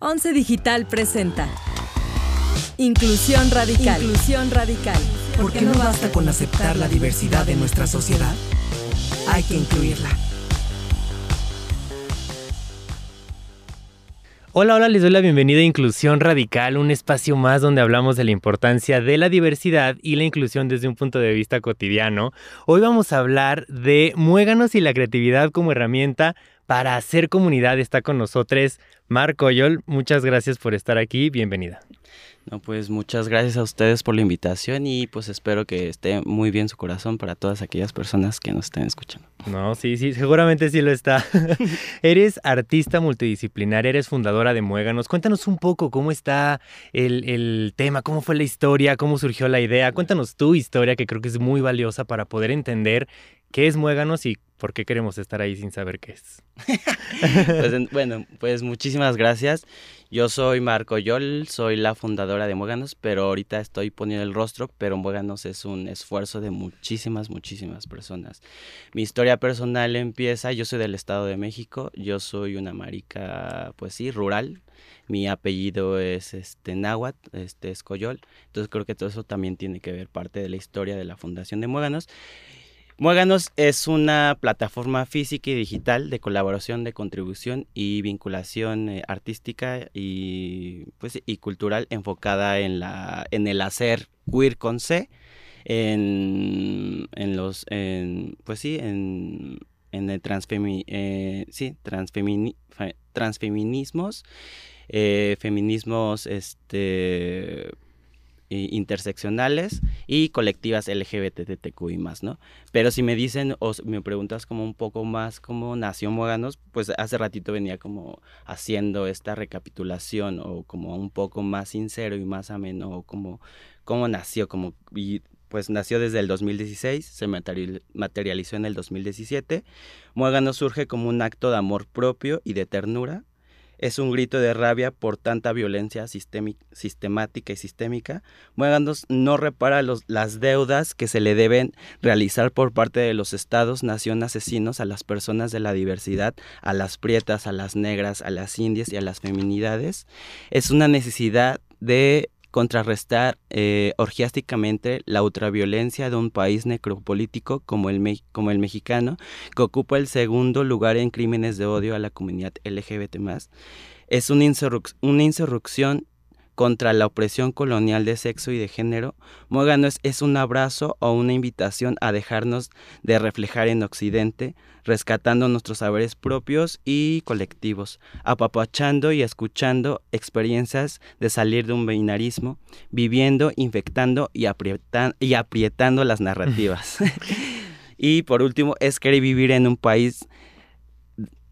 Once Digital presenta Inclusión Radical. Inclusión Radical. ¿Por qué no basta con aceptar la diversidad de nuestra sociedad? Hay que incluirla. Hola, hola, les doy la bienvenida a Inclusión Radical, un espacio más donde hablamos de la importancia de la diversidad y la inclusión desde un punto de vista cotidiano. Hoy vamos a hablar de muéganos y la creatividad como herramienta para hacer comunidad. Está con nosotros Marco Oyol. Muchas gracias por estar aquí. Bienvenida. No, pues muchas gracias a ustedes por la invitación y pues espero que esté muy bien su corazón para todas aquellas personas que nos estén escuchando. No, sí, sí, seguramente sí lo está. eres artista multidisciplinar, eres fundadora de Muéganos. Cuéntanos un poco cómo está el, el tema, cómo fue la historia, cómo surgió la idea. Cuéntanos tu historia que creo que es muy valiosa para poder entender qué es Muéganos y por qué queremos estar ahí sin saber qué es. pues, bueno, pues muchísimas gracias. Yo soy Marco Yol, soy la fundadora de Muéganos, pero ahorita estoy poniendo el rostro, pero Muéganos es un esfuerzo de muchísimas, muchísimas personas. Mi historia personal empieza, yo soy del Estado de México, yo soy una marica, pues sí, rural, mi apellido es este náhuatl, este es Coyol, entonces creo que todo eso también tiene que ver parte de la historia de la fundación de Muéganos. Muéganos es una plataforma física y digital de colaboración, de contribución y vinculación eh, artística y, pues, y cultural enfocada en, la, en el hacer queer con C, en, en los, en, pues sí, en, en el transfemi, eh, sí, transfemini, transfeminismos, eh, feminismos, este interseccionales y colectivas LGBTTQI más, ¿no? Pero si me dicen o me preguntas como un poco más cómo nació Muéganos, pues hace ratito venía como haciendo esta recapitulación o como un poco más sincero y más ameno o como cómo nació, como y pues nació desde el 2016, se materializó en el 2017. Muéganos surge como un acto de amor propio y de ternura es un grito de rabia por tanta violencia sistemática y sistémica. Muéganos no repara las deudas que se le deben realizar por parte de los estados, nación asesinos a las personas de la diversidad, a las prietas, a las negras, a las indias y a las feminidades. Es una necesidad de contrarrestar eh, orgiásticamente la ultraviolencia de un país necropolítico como el, como el mexicano, que ocupa el segundo lugar en crímenes de odio a la comunidad LGBT. Es una, una insurrección contra la opresión colonial de sexo y de género, Muégano es, un abrazo o una invitación a dejarnos de reflejar en Occidente, rescatando nuestros saberes propios y colectivos, apapachando y escuchando experiencias de salir de un binarismo, viviendo, infectando y, y aprietando las narrativas. y por último, es querer vivir en un país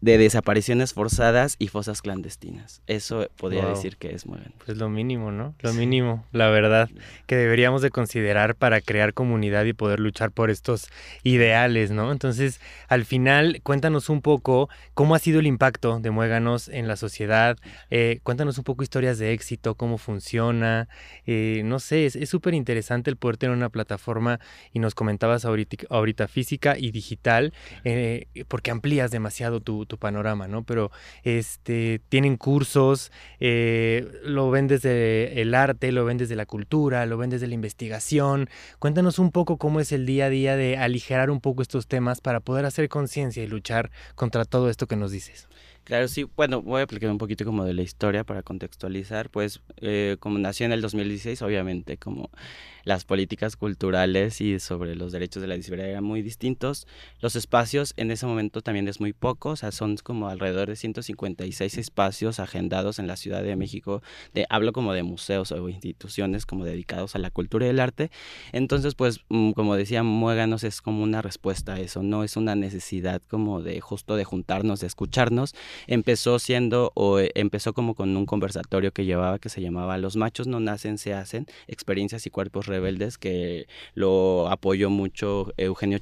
de desapariciones forzadas y fosas clandestinas. Eso podría decir que es muy bien. Pues lo mínimo, ¿no? Lo mínimo, la verdad, que deberíamos de considerar para crear comunidad y poder luchar por estos ideales, ¿no? Entonces, al final, cuéntanos un poco cómo ha sido el impacto de Muéganos en la sociedad, eh, cuéntanos un poco historias de éxito, cómo funciona, eh, no sé, es súper interesante el poder tener una plataforma y nos comentabas ahorita, ahorita física y digital, eh, porque amplías demasiado tu tu panorama, ¿no? Pero este, tienen cursos, eh, lo ven desde el arte, lo ven desde la cultura, lo ven desde la investigación. Cuéntanos un poco cómo es el día a día de aligerar un poco estos temas para poder hacer conciencia y luchar contra todo esto que nos dices. Claro, sí. Bueno, voy a explicar un poquito como de la historia para contextualizar. Pues eh, como nació en el 2016, obviamente como las políticas culturales y sobre los derechos de la discapacidad eran muy distintos. Los espacios en ese momento también es muy poco, o sea, son como alrededor de 156 espacios agendados en la Ciudad de México. Hablo como de museos o instituciones como dedicados a la cultura y el arte. Entonces, pues, mm, como decía Muéganos, es como una respuesta a eso, no es una necesidad como de justo de juntarnos, de escucharnos. Empezó siendo, o eh, empezó como con un conversatorio que llevaba que se llamaba Los machos no nacen, se hacen, experiencias y cuerpos Rebeldes, que lo apoyó mucho Eugenio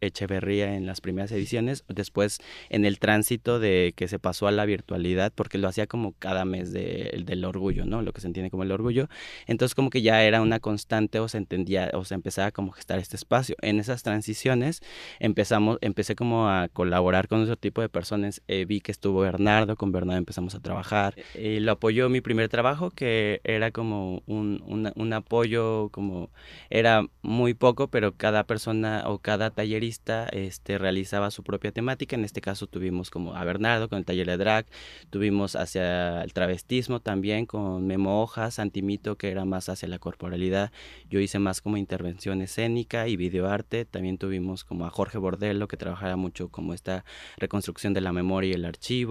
Echeverría en las primeras ediciones, después en el tránsito de que se pasó a la virtualidad, porque lo hacía como cada mes del orgullo, ¿no? Lo que se entiende como el orgullo. Entonces como que ya era una constante o se entendía o se empezaba como a gestar este espacio. En esas transiciones empezamos, empecé como a colaborar con otro tipo de personas. Eh, vi que estuvo Bernardo, con Bernardo empezamos a trabajar. Y lo apoyó mi primer trabajo, que era como un, un, apoyo, como era muy poco, pero cada persona o cada tallerista este, realizaba su propia temática. En este caso tuvimos como a Bernardo con el taller de drag, tuvimos hacia el travestismo también con Memo Hojas, Antimito, que era más hacia la corporalidad. Yo hice más como intervención escénica y videoarte. También tuvimos como a Jorge Bordello, que trabajaba mucho como esta reconstrucción de la memoria y el archivo.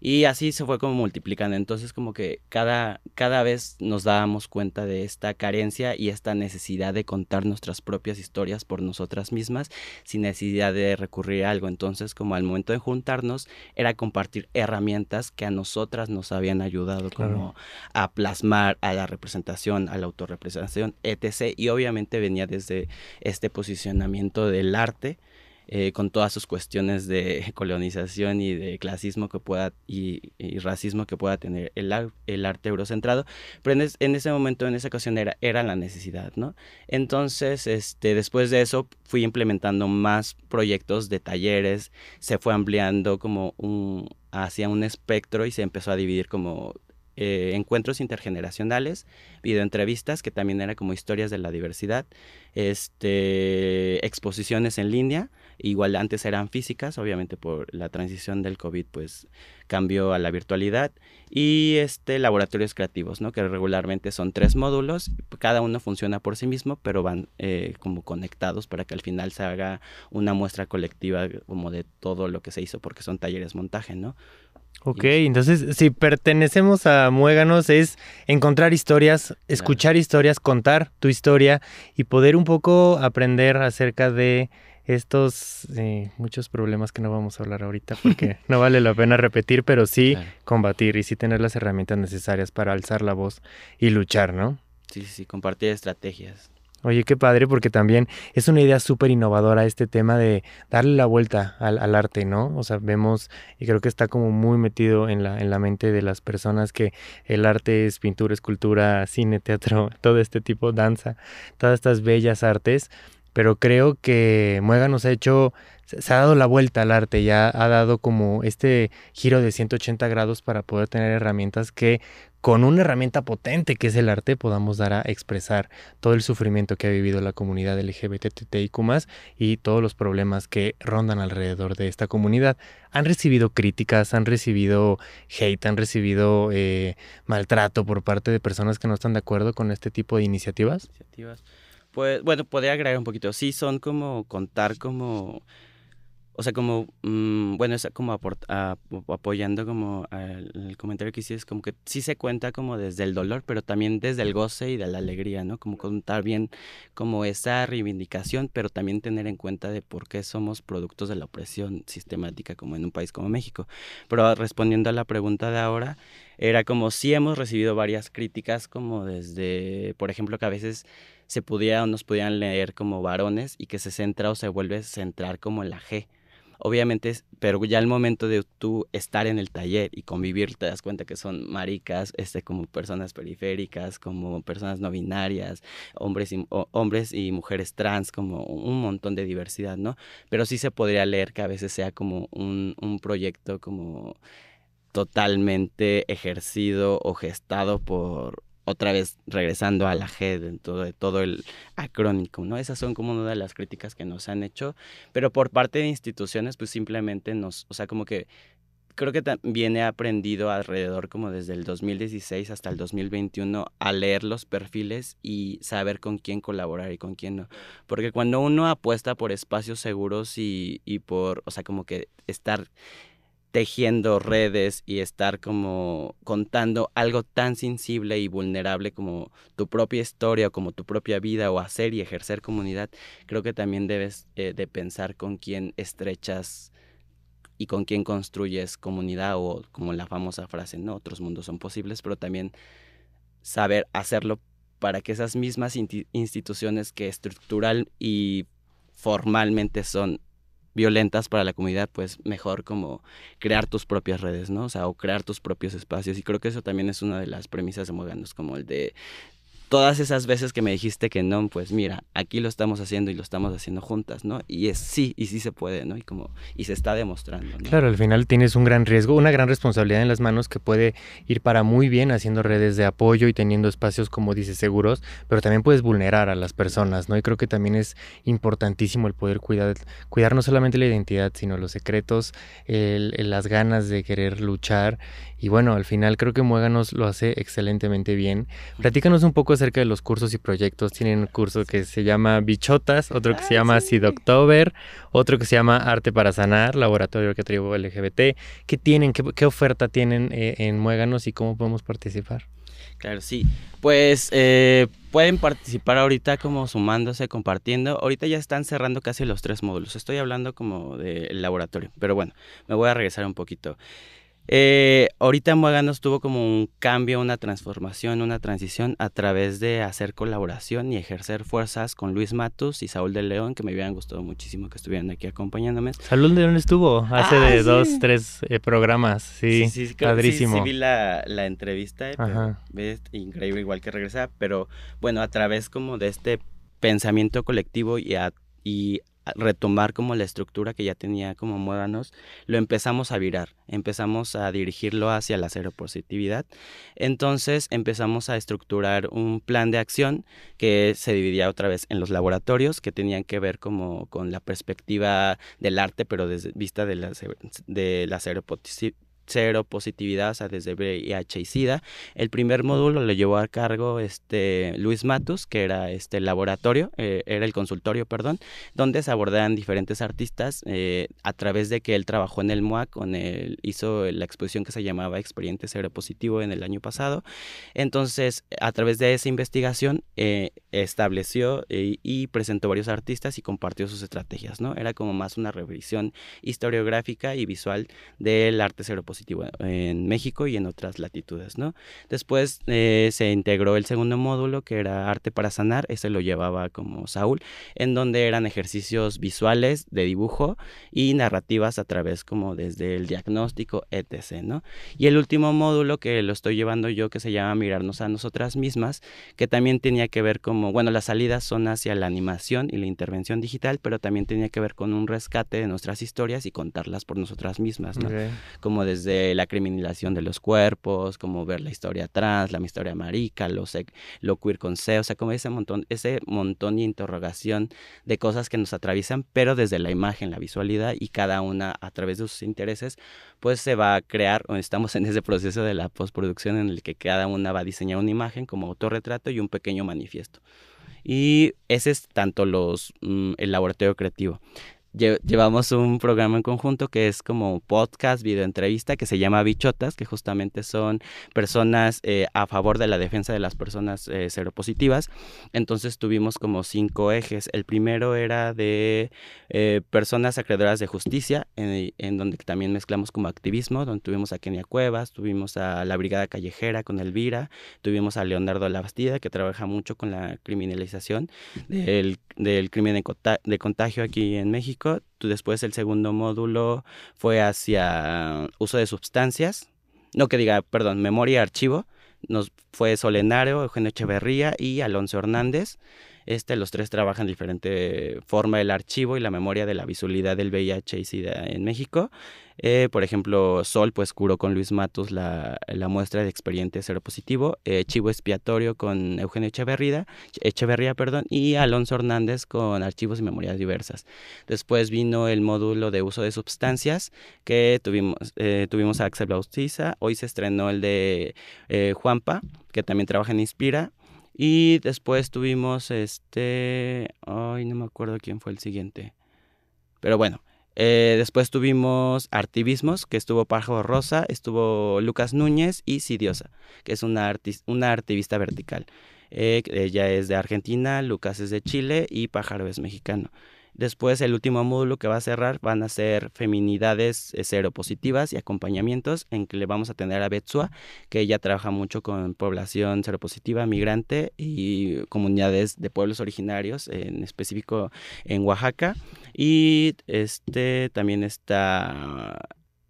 Y así se fue como multiplicando. Entonces como que cada, cada vez nos dábamos cuenta de esta carencia y esta necesidad de contar nuestras propias historias por nosotras mismas sin necesidad de recurrir a algo. Entonces como al momento de juntarnos era compartir herramientas que a nosotras nos habían ayudado como a plasmar a la representación, a la autorrepresentación, etc. Y obviamente venía desde este posicionamiento del arte eh, con todas sus cuestiones de colonización y de clasismo que pueda y, racismo que pueda tener el, arte eurocentrado, pero en, ese momento, en esa ocasión era, era la necesidad, ¿no? Entonces, este, después de eso fui implementando más proyectos de talleres, se fue ampliando como un, hacia un espectro y se empezó a dividir como eh, encuentros intergeneracionales, videoentrevistas, que también era como historias de la diversidad, este, exposiciones en línea, igual antes eran físicas, obviamente por la transición del COVID pues cambió a la virtualidad, y este, laboratorios creativos, ¿no? que regularmente son tres módulos, cada uno funciona por sí mismo, pero van eh, como conectados para que al final se haga una muestra colectiva como de todo lo que se hizo, porque son talleres montaje, ¿no? Ok, entonces si pertenecemos a Muéganos es encontrar historias, escuchar historias, contar tu historia y poder un poco aprender acerca de estos eh, muchos problemas que no vamos a hablar ahorita porque no vale la pena repetir, pero sí combatir y sí tener las herramientas necesarias para alzar la voz y luchar, ¿no? Sí, sí, compartir estrategias. Oye, qué padre, porque también es una idea súper innovadora este tema de darle la vuelta al, arte, ¿no? O sea, vemos, y creo que está como muy metido en la, en la mente de las personas que el arte es pintura, escultura, cine, teatro, todo este tipo, danza, todas estas bellas artes, pero creo que Muega nos ha hecho, se ha dado la vuelta al arte, ya ha dado como este giro de 180 grados para poder tener herramientas que con una herramienta potente que es el arte podamos dar a expresar todo el sufrimiento que ha vivido la comunidad LGBTTIQ y todos los problemas que rondan alrededor de esta comunidad. Han recibido críticas, han recibido hate, han recibido eh, maltrato por parte de personas que no están de acuerdo con este tipo de iniciativas. iniciativas. Pues bueno, podría agregar un poquito. Sí, son como contar como o sea, como, mm, bueno, es como apoyando como el comentario que hiciste, es como que sí se cuenta como desde el dolor, pero también desde el goce y de la alegría, ¿no? Como contar bien como esa reivindicación, pero también tener en cuenta de por qué somos productos de la opresión sistemática como en un país como México. Pero respondiendo a la pregunta de ahora, era como si hemos recibido varias críticas como desde, por ejemplo, que a veces se pudiera o nos pudieran leer como varones y que se centra o se vuelve a centrar como en la G obviamente, pero ya al momento de tú estar en el taller y convivir, te das cuenta que son maricas, este, como personas periféricas, como personas no binarias, hombres y, hombres y mujeres trans, como un montón de diversidad, ¿no? Pero sí se podría leer que a veces sea como un, un proyecto como totalmente ejercido o gestado por otra vez regresando a la G dentro de todo el acrónico, ¿no? Esas son como una de las críticas que nos han hecho, pero por parte de instituciones, pues simplemente nos, o sea, como que creo que también he aprendido alrededor como desde el 2016 hasta el 2021 a leer los perfiles y saber con quién colaborar y con quién no. Porque cuando uno apuesta por espacios seguros y, y por, o sea, como que estar tejiendo redes y estar como contando algo tan sensible y vulnerable como tu propia historia o como tu propia vida o hacer y ejercer comunidad, creo que también debes eh, de pensar con quién estrechas y con quién construyes comunidad o como la famosa frase, no, otros mundos son posibles, pero también saber hacerlo para que esas mismas instituciones que estructural y formalmente son violentas para la comunidad, pues mejor como crear tus propias redes, ¿no? O sea, o crear tus propios espacios. Y creo que eso también es una de las premisas de Moganos, como el de todas esas veces que me dijiste que no, pues mira, aquí lo estamos haciendo y lo estamos haciendo juntas, ¿no? Y es sí, y sí se puede, ¿no? Y como, y se está demostrando. ¿no? Claro, al final tienes un gran riesgo, una gran responsabilidad en las manos que puede ir para muy bien haciendo redes de apoyo y teniendo espacios, como dices, seguros, pero también puedes vulnerar a las personas, ¿no? Y creo que también es importantísimo el poder cuidar, cuidar no solamente la identidad, sino los secretos, el, el, las ganas de querer luchar. Y bueno, al final creo que Muéganos lo hace excelentemente bien. Platícanos un poco acerca de los cursos y proyectos. Tienen un curso que se llama Bichotas, otro que se llama sí. October, otro que se llama Arte para Sanar, Laboratorio que traigo LGBT. ¿Qué tienen? ¿Qué, qué oferta tienen eh, en Muéganos y cómo podemos participar? Claro, sí. Pues eh, pueden participar ahorita como sumándose, compartiendo. Ahorita ya están cerrando casi los tres módulos. Estoy hablando como del laboratorio, pero bueno, me voy a regresar un poquito. Eh, ahorita Muéganos tuvo como un cambio, una transformación, una transición a través de hacer colaboración y ejercer fuerzas con Luis Matus y Saúl de León, que me hubieran gustado muchísimo que estuvieran aquí acompañándome. Saúl de León estuvo hace ah, de sí. dos, tres eh, programas, sí, sí, sí padrísimo. Sí, sí, vi la, la entrevista, eh, pero, es increíble igual que regresa, pero bueno, a través como de este pensamiento colectivo y a y retomar como la estructura que ya tenía como Muéganos, lo empezamos a virar, empezamos a dirigirlo hacia la cero positividad. Entonces empezamos a estructurar un plan de acción que se dividía otra vez en los laboratorios que tenían que ver como con la perspectiva del arte, pero desde vista de la, de la cero cero positividad, o sea, desde VIH y SIDA. El primer módulo lo llevó a cargo este Luis Matus, que era este laboratorio, eh, era el consultorio, perdón, donde se abordaban diferentes artistas eh, a través de que él trabajó en el MOAC, con el, hizo la exposición que se llamaba Experiente Cero Positivo en el año pasado. Entonces, a través de esa investigación, eh, estableció y presentó varios artistas y compartió sus estrategias, ¿no? Era como más una revisión historiográfica y visual del arte cero positivo en México y en otras latitudes, ¿no? Después eh, se integró el segundo módulo que era arte para sanar, ese lo llevaba como Saúl, en donde eran ejercicios visuales de dibujo y narrativas a través como desde el diagnóstico, etc., ¿no? Y el último módulo que lo estoy llevando yo que se llama mirarnos a nosotras mismas, que también tenía que ver como, bueno, las salidas son hacia la animación y la intervención digital, pero también tenía que ver con un rescate de nuestras historias y contarlas por nosotras mismas, ¿no? Okay. Como desde desde la criminalización de los cuerpos, como ver la historia trans, la historia marica, lo, lo queer con C, o sea, como ese montón, ese montón de interrogación de cosas que nos atraviesan, pero desde la imagen, la visualidad y cada una a través de sus intereses, pues se va a crear, o estamos en ese proceso de la postproducción en el que cada una va a diseñar una imagen como autorretrato y un pequeño manifiesto. Y ese es tanto los, mm, el laboratorio creativo llevamos un programa en conjunto que es como podcast, video entrevista, que se llama Bichotas, que justamente son personas eh, a favor de la defensa de las personas eh, seropositivas. Entonces tuvimos como cinco ejes. El primero era de eh, personas acreedoras de justicia, en, en, donde también mezclamos como activismo, donde tuvimos a Kenia Cuevas, tuvimos a la Brigada Callejera con Elvira, tuvimos a Leonardo Labastida, que trabaja mucho con la criminalización del, del crimen de contagio aquí en México Después el segundo módulo fue hacia uso de sustancias. No que diga, perdón, memoria y archivo. Nos fue Solenario, Eugenio Echeverría y Alonso Hernández. Este, los tres trabajan diferente forma el archivo y la memoria de la visualidad del VIH y SIDA en México. Eh, por ejemplo, Sol, pues curó con Luis Matos la, la muestra de expediente seropositivo. Eh, Chivo expiatorio con Eugenio Echeverría, Echeverría perdón, y Alonso Hernández con archivos y memorias diversas. Después vino el módulo de uso de sustancias que tuvimos, eh, tuvimos a Axel Bautiza. Hoy se estrenó el de eh, Juanpa, que también trabaja en Inspira. Y después tuvimos este. Ay, no me acuerdo quién fue el siguiente. Pero bueno. Eh, después tuvimos Artivismos, que estuvo Pájaro Rosa, estuvo Lucas Núñez y Sidiosa, que es una, una artivista vertical. Eh, ella es de Argentina, Lucas es de Chile y Pájaro es mexicano. Después el último módulo que va a cerrar van a ser feminidades seropositivas y acompañamientos en que le vamos a tener a Betsua, que ella trabaja mucho con población seropositiva, migrante y comunidades de pueblos originarios, en específico en Oaxaca. Y este también está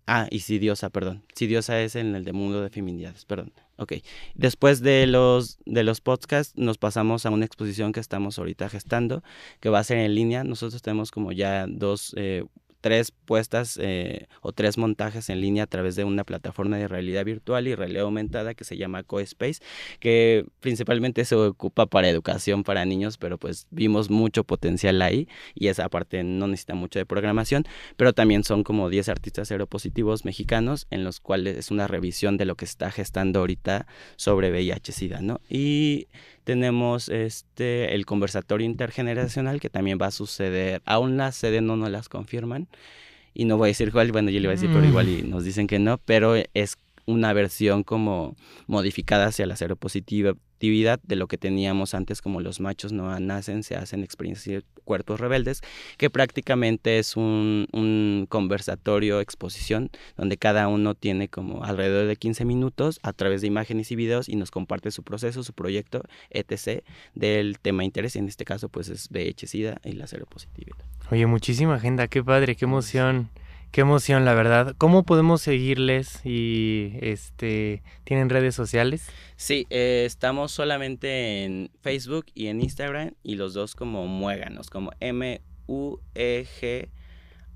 Ah, y Sidiosa, perdón. Sidiosa es en el de mundo de feminidades, perdón. Ok. Después de los, de los podcasts, nos pasamos a una exposición que estamos ahorita gestando, que va a ser en línea. Nosotros tenemos como ya dos eh, tres puestas eh, o tres montajes en línea a través de una plataforma de realidad virtual y realidad aumentada que se llama CoSpace, que principalmente se ocupa para educación para niños, pero pues vimos mucho potencial ahí y esa parte no necesita mucho de programación, pero también son como 10 artistas seropositivos mexicanos en los cuales es una revisión de lo que está gestando ahorita sobre VIH-Sida, ¿no? Y tenemos este el conversatorio intergeneracional que también va a suceder. Aún las sede no nos las confirman. Y no voy a decir cuál, bueno, yo le voy a decir, pero igual y mm. nos dicen que no, pero es una versión como modificada hacia la de lo que teníamos antes como los machos no nacen, se hacen experiencias de cuerpos rebeldes, que prácticamente es un, un, conversatorio, exposición, donde cada uno tiene como alrededor de 15 minutos a través de imágenes y videos y nos comparte su proceso, su proyecto, etc. del tema interés, en este caso pues es VIH-Sida y la seropositividad. Oye, muchísima agenda, qué padre, qué emoción. Qué emoción, la verdad. ¿Cómo podemos seguirles y este tienen redes sociales? Sí, eh, estamos solamente en Facebook y en Instagram y los dos como muéganos, como M U E G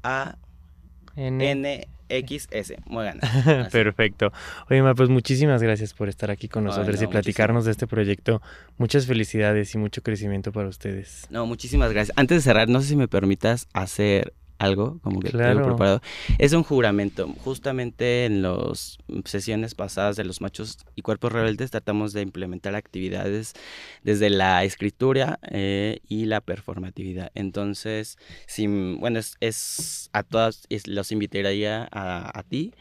A N X S, muéganos. Perfecto. Oye, Ma, pues muchísimas gracias por estar aquí con nosotros y platicarnos de este proyecto. Muchas felicidades y mucho crecimiento para ustedes. No, muchísimas gracias. Antes de cerrar, no sé si me permitas hacer algo, como que claro. tengo preparado. Es un juramento. Justamente en las sesiones pasadas de los machos y cuerpos rebeldes tratamos de implementar actividades desde la escritura eh, y la performatividad. Entonces, si, bueno, es, a todas, los invitaría a, a ti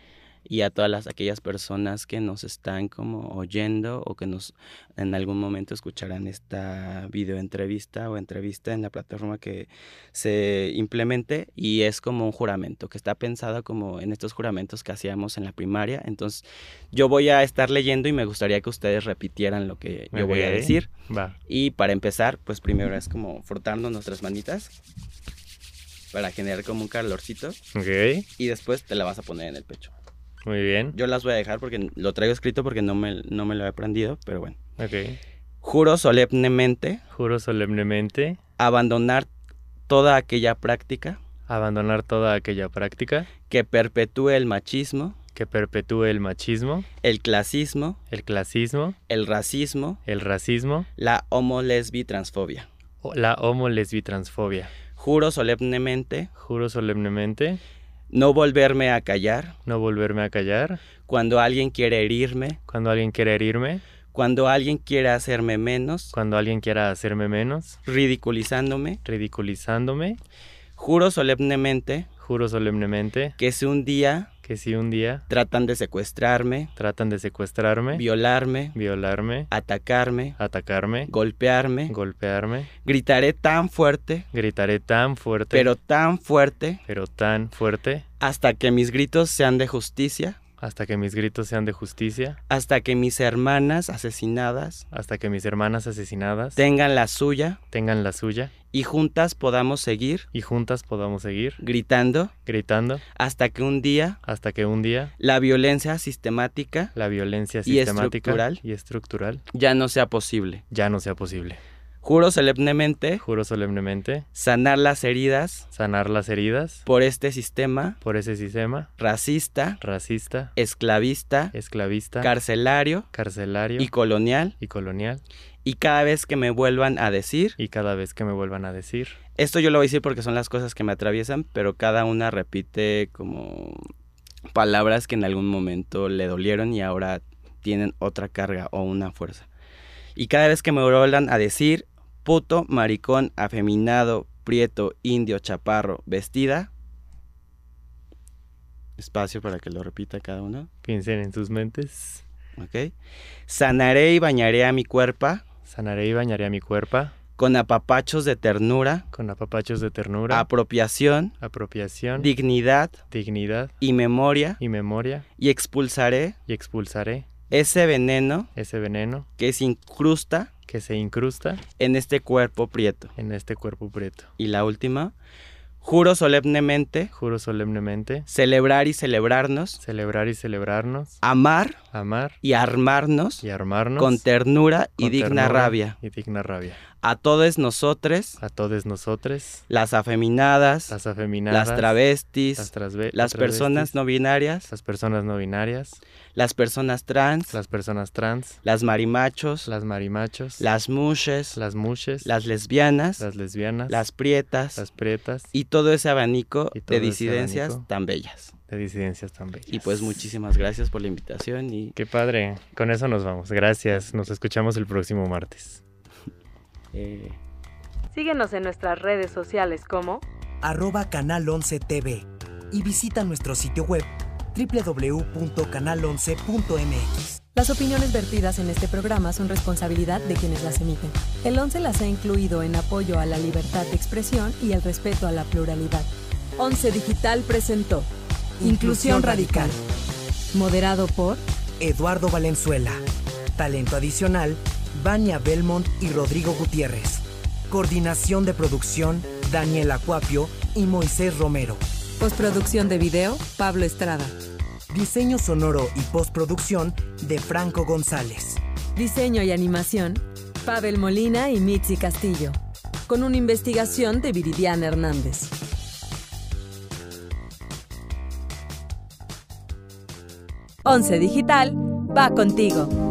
y a todas las, aquellas personas que nos están como oyendo o que nos en algún momento escucharán esta video entrevista o entrevista en la plataforma que se implemente y es como un juramento que está pensado como en estos juramentos que hacíamos en la primaria. Entonces yo voy a estar leyendo y me gustaría que ustedes repitieran lo que yo voy a decir. Y para empezar, pues primero es como frotarnos nuestras manitas para generar como un calorcito. Y después te la vas a poner en el pecho. Muy bien. Yo las voy a dejar porque lo traigo escrito porque no me, no me lo he aprendido, pero bueno. Ok. Juro solemnemente. Juro solemnemente. Abandonar toda aquella práctica. Abandonar toda aquella práctica. Que perpetúe el machismo. Que perpetúe el machismo. El clasismo. El clasismo. El racismo. El racismo. La homo lesbi transfobia. La homo lesbi transfobia. Juro solemnemente. Juro solemnemente no volverme a callar. No volverme a callar. Cuando alguien quiere herirme. Cuando alguien quiere herirme. Cuando alguien quiera hacerme menos. Cuando alguien quiera hacerme menos. Ridiculizándome. Ridiculizándome. Juro solemnemente. Juro solemnemente. Que si un día que si un día tratan de secuestrarme, tratan de secuestrarme, violarme, violarme, atacarme, atacarme, golpearme, golpearme, gritaré tan fuerte, gritaré tan fuerte, pero tan fuerte, pero tan fuerte, hasta que mis gritos sean de justicia, hasta que mis gritos sean de justicia. Hasta que mis hermanas asesinadas. Hasta que mis hermanas asesinadas. Tengan la suya. Tengan la suya. Y juntas podamos seguir. Y juntas podamos seguir. Gritando. Gritando. Hasta que un día. Hasta que un día. La violencia sistemática. La violencia sistemática. Y estructural. Y estructural. Ya no sea posible. Ya no sea posible. Juro solemnemente. Juro solemnemente. Sanar las heridas. Sanar las heridas. Por este sistema. Por ese sistema. Racista. Racista. Esclavista. Esclavista. Carcelario. Carcelario. Y colonial. Y colonial. Y cada vez que me vuelvan a decir. Y cada vez que me vuelvan a decir. Esto yo lo voy a decir porque son las cosas que me atraviesan, pero cada una repite como palabras que en algún momento le dolieron y ahora tienen otra carga o una fuerza. Y cada vez que me vuelvan a decir, puto, maricón, afeminado, prieto, indio, chaparro, vestida. Espacio para que lo repita cada uno. Piensen en sus mentes. Ok. Sanaré y bañaré a mi cuerpo. Sanaré y bañaré a mi cuerpo. Con apapachos de ternura. Con apapachos de ternura. Apropiación. Apropiación. Dignidad. Dignidad. Y memoria. Y memoria. Y expulsaré. Y expulsaré. Ese veneno. Ese veneno. Que se incrusta que se incrusta en este cuerpo prieto. En este cuerpo prieto. Y la última, Juro solemnemente Juro solemnemente celebrar y celebrarnos, celebrar y celebrarnos, amar amar y armarnos y armarnos con ternura y con digna ternura rabia. Y digna rabia. A todos nosotros, A todos nosotros, las afeminadas, las afeminadas, las travestis, las, trasve- las personas travestis, no binarias, las personas no binarias, las personas trans, las personas trans, las marimachos, las marimachos, las mushes, las mushes, las lesbianas, las lesbianas, las prietas las prietas y todo ese abanico todo de disidencias abanico. tan bellas. de disidencias tan bellas. Y pues muchísimas gracias por la invitación y Qué padre. Con eso nos vamos. Gracias. Nos escuchamos el próximo martes. Eh, Síguenos en nuestras redes sociales como arroba Canal 11 TV y visita nuestro sitio web www.canal11.mx. Las opiniones vertidas en este programa son responsabilidad de quienes las emiten. El 11 las ha incluido en apoyo a la libertad de expresión y el respeto a la pluralidad. 11 Digital presentó Inclusión Radical, moderado por Eduardo Valenzuela. Talento adicional, Vania Belmont y Rodrigo Gutiérrez. Coordinación de producción, Daniel Acuapio y Moisés Romero. postproducción de video, Pablo Estrada. Diseño sonoro y postproducción de Franco González. Diseño y animación, Pavel Molina y Mitzi Castillo. Con una investigación de Viridiana Hernández. 11 Digital va contigo.